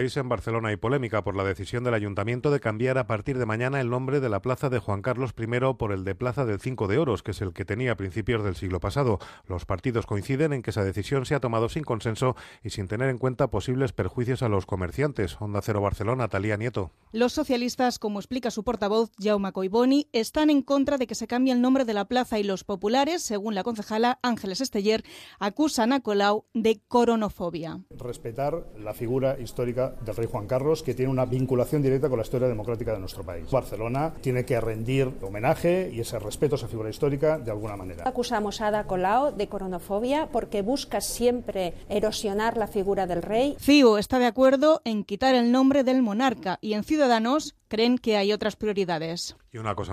En Barcelona hay polémica por la decisión del ayuntamiento de cambiar a partir de mañana el nombre de la plaza de Juan Carlos I por el de Plaza del Cinco de Oros, que es el que tenía a principios del siglo pasado. Los partidos coinciden en que esa decisión se ha tomado sin consenso y sin tener en cuenta posibles perjuicios a los comerciantes. Onda Cero Barcelona, Talía Nieto. Los socialistas, como explica su portavoz Jaume Coiboni, están en contra de que se cambie el nombre de la plaza y los populares, según la concejala Ángeles Esteller, acusan a Colau de coronofobia. Respetar la figura histórica del rey Juan Carlos, que tiene una vinculación directa con la historia democrática de nuestro país. Barcelona tiene que rendir homenaje y ese respeto a esa figura histórica de alguna manera. Acusamos a Ada Colau de coronofobia porque busca siempre erosionar la figura del rey. CIO está de acuerdo en quitar el nombre del monarca y en Ciudadanos creen que hay otras prioridades. Y una cosa